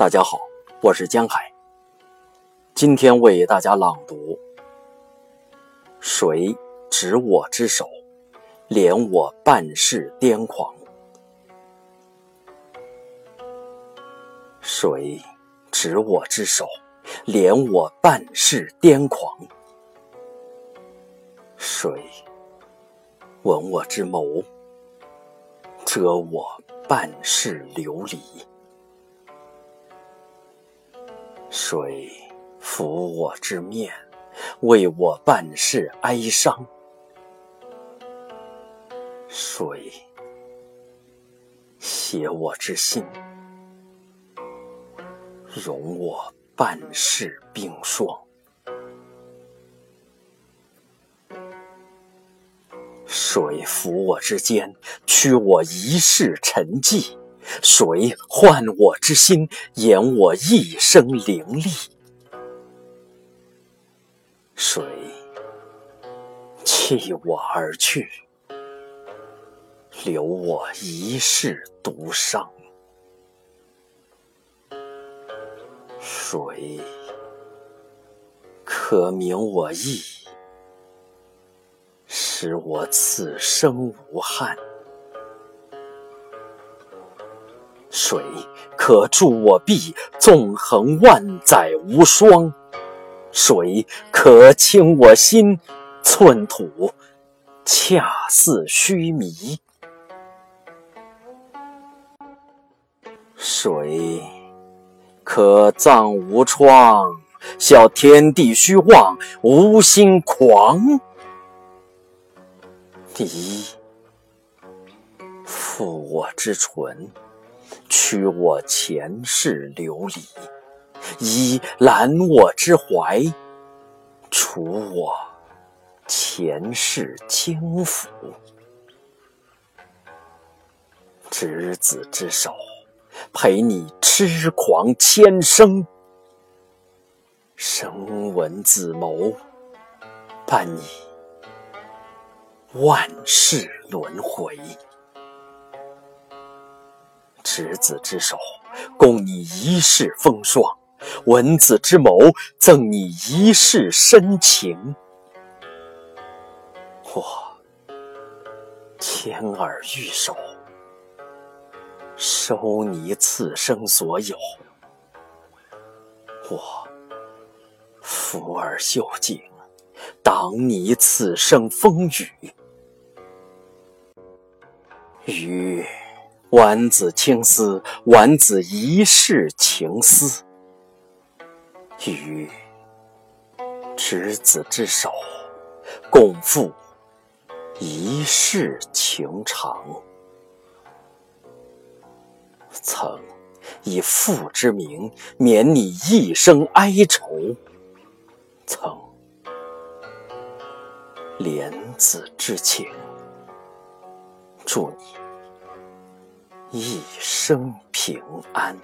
大家好，我是江海。今天为大家朗读：谁执我之手，怜我半世癫狂？谁执我之手，怜我半世癫狂？谁闻我之眸，遮我半世流离？谁抚我之面，为我半世哀伤？谁写我之心，容我半世冰霜？谁抚我之肩，驱我一世沉寂？谁唤我之心，掩我一生凌厉？谁弃我而去，留我一世独伤？谁可明我意，使我此生无憾？水可助我臂，纵横万载无双？水可倾我心，寸土恰似须弥？水可葬无窗，笑天地虚妄，无心狂？你负我之唇。驱我前世流离，以揽我之怀，除我前世轻浮。执子之手，陪你痴狂千生；生闻子谋，伴你万世轮回。执子之手，供你一世风霜；文子之谋，赠你一世深情。我天耳玉手，收你此生所有；我抚耳秀颈，挡你此生风雨。雨。晚子青丝，晚子一世情思；与执子之手，共赴一世情长。曾以父之名，免你一生哀愁；曾怜子之情，祝你。一生平安。